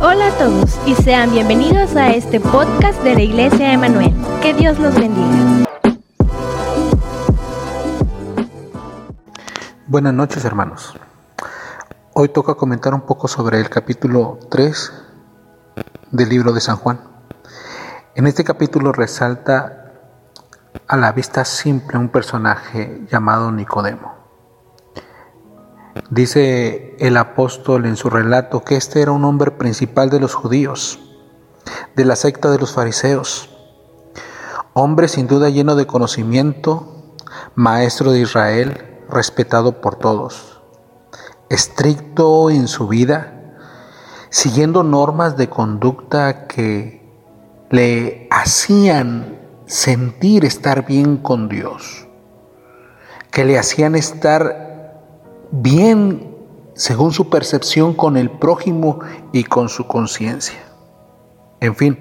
Hola a todos y sean bienvenidos a este podcast de la Iglesia Emanuel. Que Dios los bendiga. Buenas noches hermanos. Hoy toca comentar un poco sobre el capítulo 3 del libro de San Juan. En este capítulo resalta a la vista simple un personaje llamado Nicodemo. Dice el apóstol en su relato que este era un hombre principal de los judíos, de la secta de los fariseos, hombre sin duda lleno de conocimiento, maestro de Israel, respetado por todos, estricto en su vida, siguiendo normas de conducta que le hacían sentir estar bien con Dios, que le hacían estar bien según su percepción con el prójimo y con su conciencia. En fin,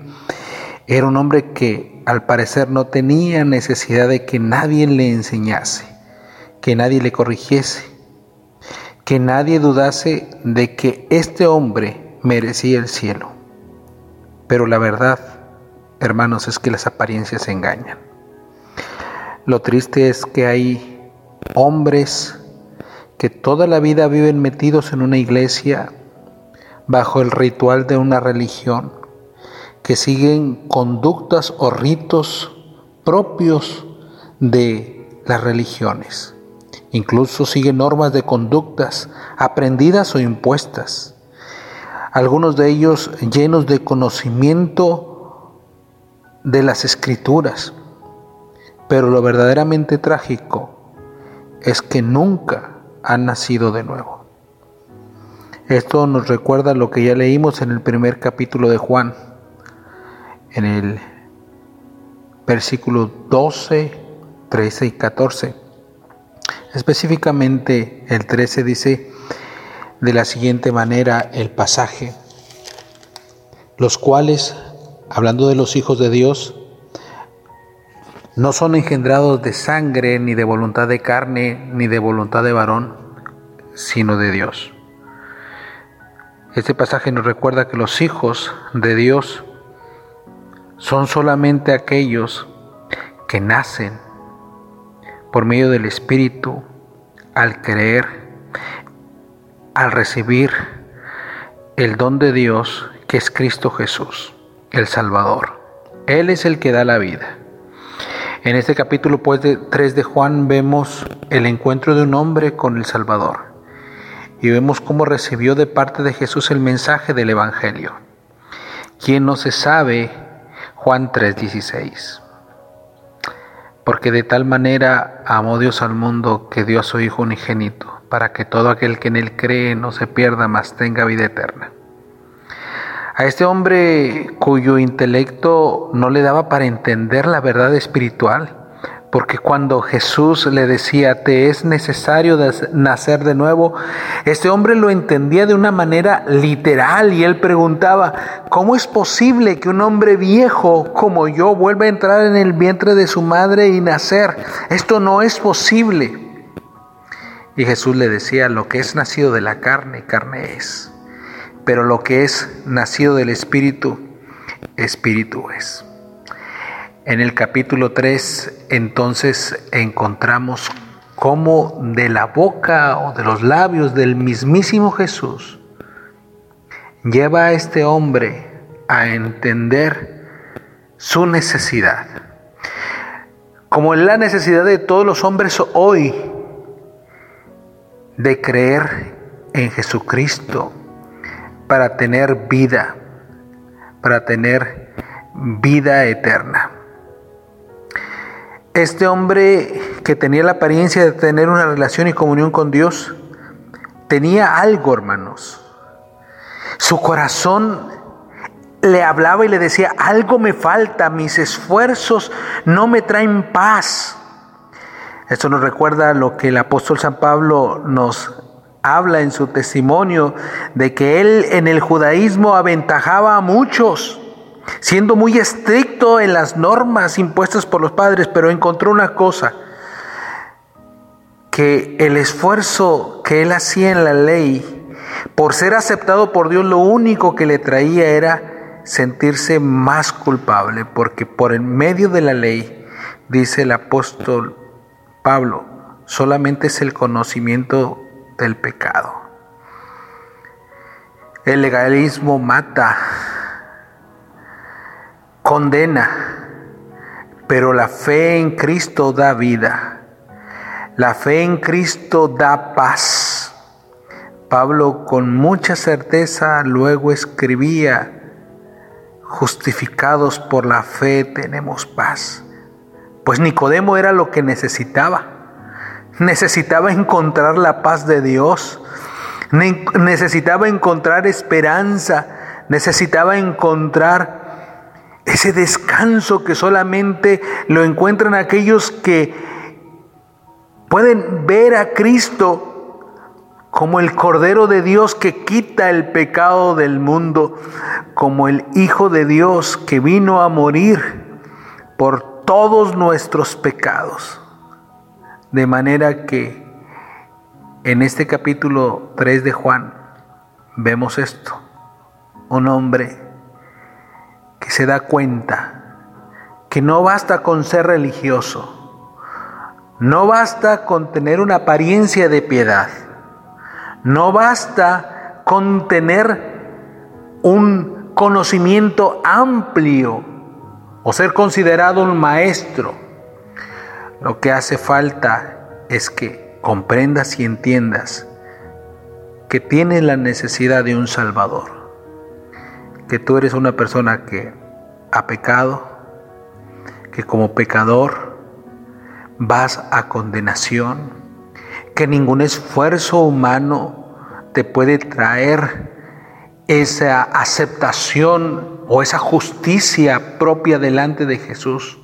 era un hombre que al parecer no tenía necesidad de que nadie le enseñase, que nadie le corrigiese, que nadie dudase de que este hombre merecía el cielo. Pero la verdad, hermanos, es que las apariencias engañan. Lo triste es que hay hombres que toda la vida viven metidos en una iglesia bajo el ritual de una religión, que siguen conductas o ritos propios de las religiones. Incluso siguen normas de conductas aprendidas o impuestas. Algunos de ellos llenos de conocimiento de las escrituras. Pero lo verdaderamente trágico es que nunca han nacido de nuevo. Esto nos recuerda lo que ya leímos en el primer capítulo de Juan, en el versículo 12, 13 y 14. Específicamente el 13 dice de la siguiente manera el pasaje, los cuales, hablando de los hijos de Dios, no son engendrados de sangre, ni de voluntad de carne, ni de voluntad de varón, sino de Dios. Este pasaje nos recuerda que los hijos de Dios son solamente aquellos que nacen por medio del Espíritu al creer, al recibir el don de Dios que es Cristo Jesús, el Salvador. Él es el que da la vida. En este capítulo pues, de 3 de Juan vemos el encuentro de un hombre con el Salvador y vemos cómo recibió de parte de Jesús el mensaje del Evangelio. ¿Quién no se sabe? Juan 3:16. Porque de tal manera amó Dios al mundo que dio a su Hijo unigénito, para que todo aquel que en él cree no se pierda, mas tenga vida eterna. A este hombre cuyo intelecto no le daba para entender la verdad espiritual, porque cuando Jesús le decía, te es necesario nacer de nuevo, este hombre lo entendía de una manera literal y él preguntaba, ¿cómo es posible que un hombre viejo como yo vuelva a entrar en el vientre de su madre y nacer? Esto no es posible. Y Jesús le decía, lo que es nacido de la carne, carne es pero lo que es nacido del Espíritu, Espíritu es. En el capítulo 3 entonces encontramos cómo de la boca o de los labios del mismísimo Jesús lleva a este hombre a entender su necesidad. Como en la necesidad de todos los hombres hoy de creer en Jesucristo para tener vida, para tener vida eterna. Este hombre que tenía la apariencia de tener una relación y comunión con Dios, tenía algo, hermanos. Su corazón le hablaba y le decía, algo me falta, mis esfuerzos no me traen paz. Esto nos recuerda lo que el apóstol San Pablo nos habla en su testimonio de que él en el judaísmo aventajaba a muchos, siendo muy estricto en las normas impuestas por los padres, pero encontró una cosa, que el esfuerzo que él hacía en la ley Por ser aceptado por Dios, lo único que le traía era sentirse más culpable, porque por el medio de la ley, dice el apóstol Pablo, solamente es el conocimiento del pecado. El legalismo mata, condena, pero la fe en Cristo da vida. La fe en Cristo da paz. Pablo con mucha certeza luego escribía, justificados por la fe tenemos paz. Pues Nicodemo era lo que necesitaba. Necesitaba encontrar la paz de Dios. Necesitaba encontrar esperanza. Necesitaba encontrar ese descanso que solamente lo encuentran aquellos que pueden ver a Cristo como el Cordero de Dios que quita el pecado del mundo, como el Hijo de Dios que vino a morir por todos nuestros pecados. De manera que en este capítulo 3 de Juan vemos esto. Un hombre que se da cuenta que no basta con ser religioso, no basta con tener una apariencia de piedad, no basta con tener un conocimiento amplio o ser considerado un maestro. Lo que hace falta es que comprendas y entiendas que tienes la necesidad de un Salvador, que tú eres una persona que ha pecado, que como pecador vas a condenación, que ningún esfuerzo humano te puede traer esa aceptación o esa justicia propia delante de Jesús,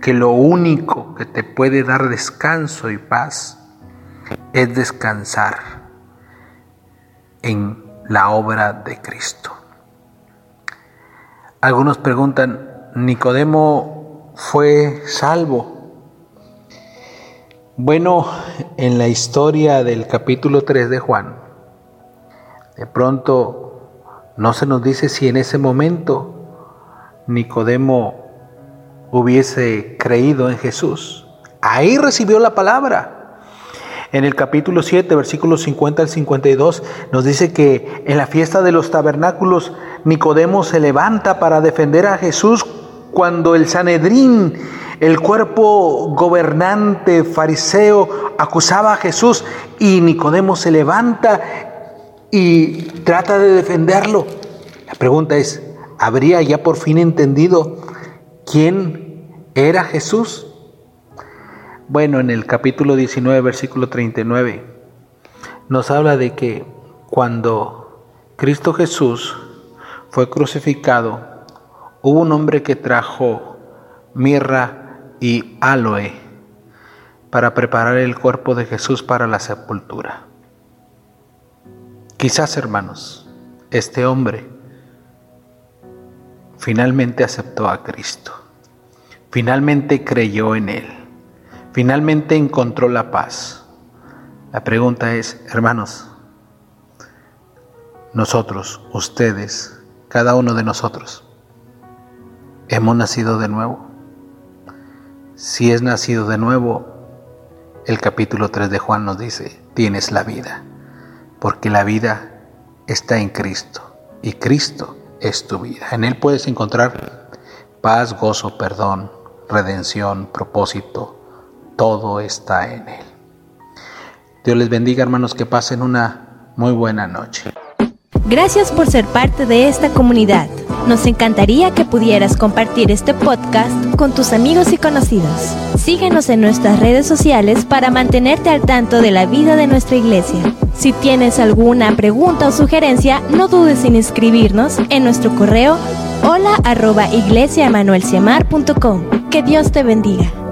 que lo único que te puede dar descanso y paz es descansar en la obra de Cristo. Algunos preguntan, ¿Nicodemo fue salvo? Bueno, en la historia del capítulo 3 de Juan, de pronto no se nos dice si en ese momento Nicodemo hubiese creído en Jesús. Ahí recibió la palabra. En el capítulo 7, versículos 50 al 52, nos dice que en la fiesta de los tabernáculos Nicodemo se levanta para defender a Jesús cuando el Sanedrín, el cuerpo gobernante fariseo, acusaba a Jesús y Nicodemo se levanta y trata de defenderlo. La pregunta es, ¿habría ya por fin entendido quién era Jesús? Bueno, en el capítulo 19, versículo 39, nos habla de que cuando Cristo Jesús fue crucificado, hubo un hombre que trajo mirra y aloe para preparar el cuerpo de Jesús para la sepultura. Quizás, hermanos, este hombre finalmente aceptó a Cristo, finalmente creyó en Él, finalmente encontró la paz. La pregunta es, hermanos, nosotros, ustedes, cada uno de nosotros, ¿hemos nacido de nuevo? Si es nacido de nuevo, el capítulo 3 de Juan nos dice, tienes la vida porque la vida está en Cristo y Cristo es tu vida. En Él puedes encontrar paz, gozo, perdón, redención, propósito. Todo está en Él. Dios les bendiga hermanos, que pasen una muy buena noche. Gracias por ser parte de esta comunidad. Nos encantaría que pudieras compartir este podcast con tus amigos y conocidos. Síguenos en nuestras redes sociales para mantenerte al tanto de la vida de nuestra iglesia. Si tienes alguna pregunta o sugerencia, no dudes en inscribirnos en nuestro correo hola arroba Que Dios te bendiga.